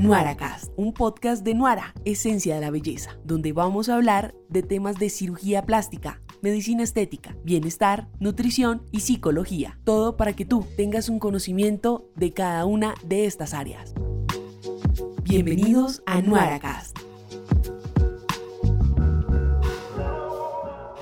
NuaraCast, un podcast de Nuara, Esencia de la Belleza, donde vamos a hablar de temas de cirugía plástica, medicina estética, bienestar, nutrición y psicología. Todo para que tú tengas un conocimiento de cada una de estas áreas. Bienvenidos a NuaraCast.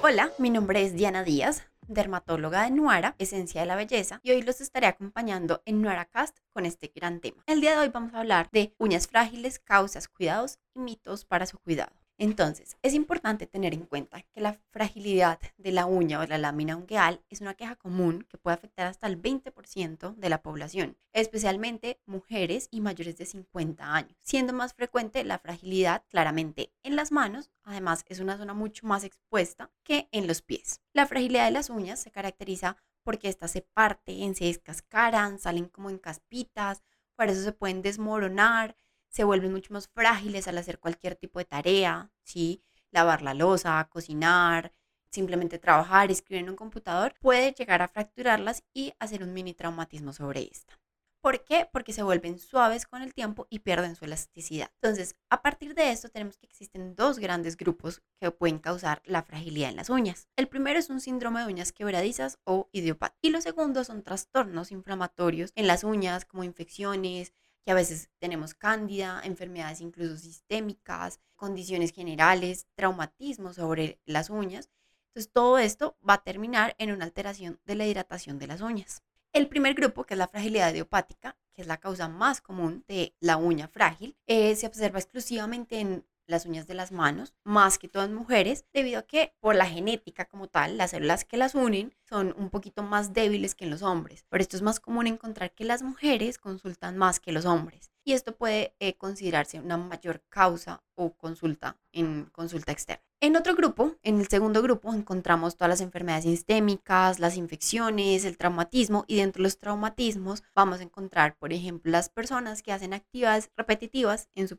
Hola, mi nombre es Diana Díaz, dermatóloga de Nuara, Esencia de la Belleza, y hoy los estaré acompañando en NuaraCast con este gran tema. El día de hoy vamos a hablar de uñas frágiles, causas, cuidados y mitos para su cuidado. Entonces, es importante tener en cuenta que la fragilidad de la uña o la lámina ungueal es una queja común que puede afectar hasta el 20% de la población, especialmente mujeres y mayores de 50 años, siendo más frecuente la fragilidad claramente en las manos, además es una zona mucho más expuesta que en los pies. La fragilidad de las uñas se caracteriza porque éstas se parten, se descascaran, salen como en caspitas, por eso se pueden desmoronar, se vuelven mucho más frágiles al hacer cualquier tipo de tarea, ¿sí? Lavar la losa, cocinar, simplemente trabajar, escribir en un computador, puede llegar a fracturarlas y hacer un mini traumatismo sobre esta. ¿Por qué? Porque se vuelven suaves con el tiempo y pierden su elasticidad. Entonces, a partir de esto tenemos que existen dos grandes grupos que pueden causar la fragilidad en las uñas. El primero es un síndrome de uñas quebradizas o idiopatía. Y lo segundo son trastornos inflamatorios en las uñas como infecciones, que a veces tenemos cándida, enfermedades incluso sistémicas, condiciones generales, traumatismos sobre las uñas. Entonces todo esto va a terminar en una alteración de la hidratación de las uñas. El primer grupo, que es la fragilidad idiopática, que es la causa más común de la uña frágil, eh, se observa exclusivamente en las uñas de las manos, más que todas mujeres, debido a que por la genética como tal, las células que las unen son un poquito más débiles que en los hombres. Por esto es más común encontrar que las mujeres consultan más que los hombres. Y esto puede eh, considerarse una mayor causa o consulta en consulta externa. En otro grupo, en el segundo grupo, encontramos todas las enfermedades sistémicas, las infecciones, el traumatismo y dentro de los traumatismos vamos a encontrar, por ejemplo, las personas que hacen actividades repetitivas en su,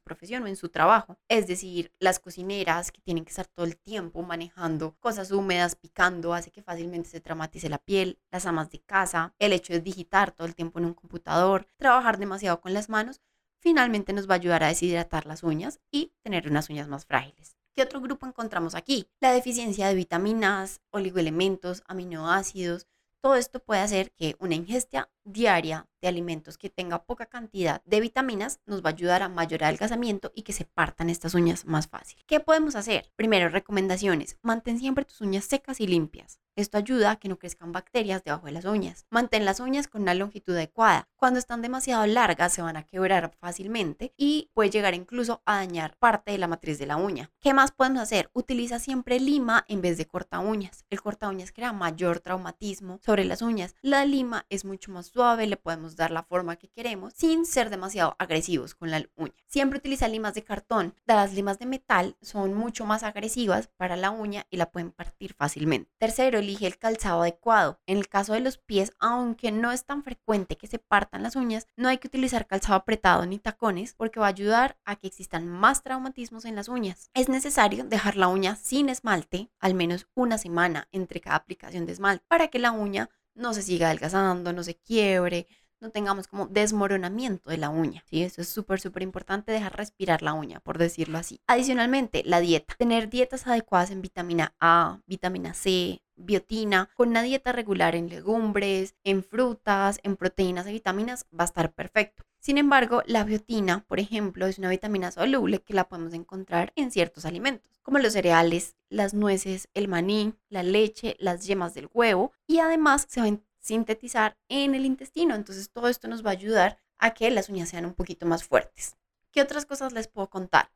profesión o en su trabajo, es decir, las cocineras que tienen que estar todo el tiempo manejando cosas húmedas, picando, hace que fácilmente se traumatice la piel, las amas de casa, el hecho de digitar todo el tiempo en un computador, trabajar demasiado con las manos, finalmente nos va a ayudar a deshidratar las uñas y tener unas uñas más frágiles. ¿Qué otro grupo encontramos aquí? La deficiencia de vitaminas, oligoelementos, aminoácidos. Todo esto puede hacer que una ingesta diaria de alimentos que tenga poca cantidad de vitaminas nos va a ayudar a mayor adelgazamiento y que se partan estas uñas más fácil. ¿Qué podemos hacer? Primero, recomendaciones. Mantén siempre tus uñas secas y limpias. Esto ayuda a que no crezcan bacterias debajo de las uñas. Mantén las uñas con una longitud adecuada. Cuando están demasiado largas se van a quebrar fácilmente y puede llegar incluso a dañar parte de la matriz de la uña. ¿Qué más podemos hacer? Utiliza siempre lima en vez de corta uñas. El corta uñas crea mayor traumatismo sobre las uñas. La lima es mucho más suave, le podemos dar la forma que queremos sin ser demasiado agresivos con la uña. Siempre utiliza limas de cartón. Las limas de metal son mucho más agresivas para la uña y la pueden partir fácilmente. Tercero, elige el calzado adecuado. En el caso de los pies, aunque no es tan frecuente que se partan las uñas, no hay que utilizar calzado apretado ni tacones porque va a ayudar a que existan más traumatismos en las uñas. Es necesario dejar la uña sin esmalte al menos una semana entre cada aplicación de esmalte para que la uña no se siga adelgazando, no se quiebre, no tengamos como desmoronamiento de la uña. ¿sí? Eso es súper, súper importante, dejar respirar la uña, por decirlo así. Adicionalmente, la dieta. Tener dietas adecuadas en vitamina A, vitamina C, biotina, con una dieta regular en legumbres, en frutas, en proteínas y vitaminas, va a estar perfecto. Sin embargo, la biotina, por ejemplo, es una vitamina soluble que la podemos encontrar en ciertos alimentos, como los cereales, las nueces, el maní, la leche, las yemas del huevo, y además se va a sintetizar en el intestino. Entonces, todo esto nos va a ayudar a que las uñas sean un poquito más fuertes. ¿Qué otras cosas les puedo contar?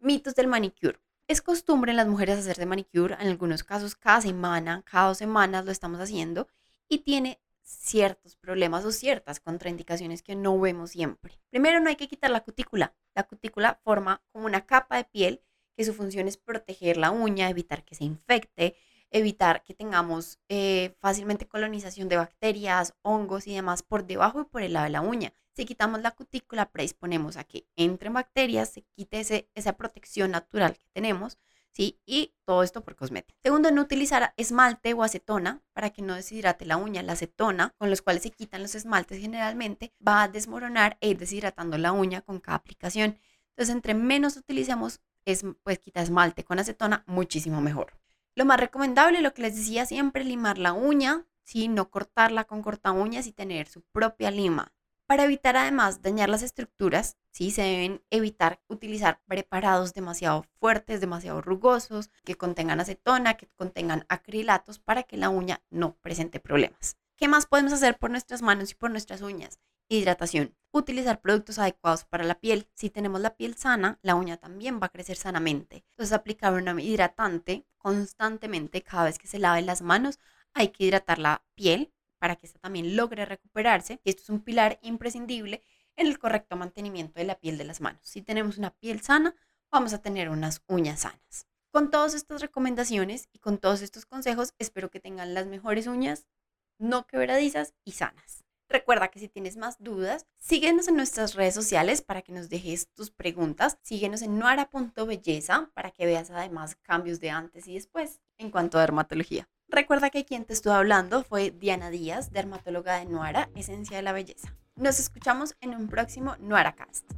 Mitos del manicure. Es costumbre en las mujeres hacer de manicure, en algunos casos cada semana, cada dos semanas lo estamos haciendo y tiene ciertos problemas o ciertas contraindicaciones que no vemos siempre. Primero, no hay que quitar la cutícula. La cutícula forma como una capa de piel que su función es proteger la uña, evitar que se infecte, evitar que tengamos eh, fácilmente colonización de bacterias, hongos y demás por debajo y por el lado de la uña. Si quitamos la cutícula, predisponemos a que entren bacterias, se quite esa protección natural que tenemos, ¿sí? Y todo esto por cosmética. Segundo, no utilizar esmalte o acetona para que no deshidrate la uña. La acetona, con los cuales se quitan los esmaltes generalmente, va a desmoronar e ir deshidratando la uña con cada aplicación. Entonces, entre menos utilicemos es, pues, quita esmalte con acetona, muchísimo mejor. Lo más recomendable, lo que les decía siempre, limar la uña, ¿sí? no cortarla con corta uñas y tener su propia lima. Para evitar además dañar las estructuras, ¿sí? se deben evitar utilizar preparados demasiado fuertes, demasiado rugosos, que contengan acetona, que contengan acrilatos para que la uña no presente problemas. ¿Qué más podemos hacer por nuestras manos y por nuestras uñas? Hidratación. Utilizar productos adecuados para la piel. Si tenemos la piel sana, la uña también va a crecer sanamente. Entonces, aplicar un hidratante constantemente cada vez que se lave las manos. Hay que hidratar la piel para que esta también logre recuperarse. Y esto es un pilar imprescindible en el correcto mantenimiento de la piel de las manos. Si tenemos una piel sana, vamos a tener unas uñas sanas. Con todas estas recomendaciones y con todos estos consejos, espero que tengan las mejores uñas, no quebradizas y sanas. Recuerda que si tienes más dudas, síguenos en nuestras redes sociales para que nos dejes tus preguntas. Síguenos en nuara.belleza para que veas además cambios de antes y después en cuanto a dermatología. Recuerda que quien te estuvo hablando fue Diana Díaz, dermatóloga de Nuara, Esencia de la Belleza. Nos escuchamos en un próximo NuaraCast.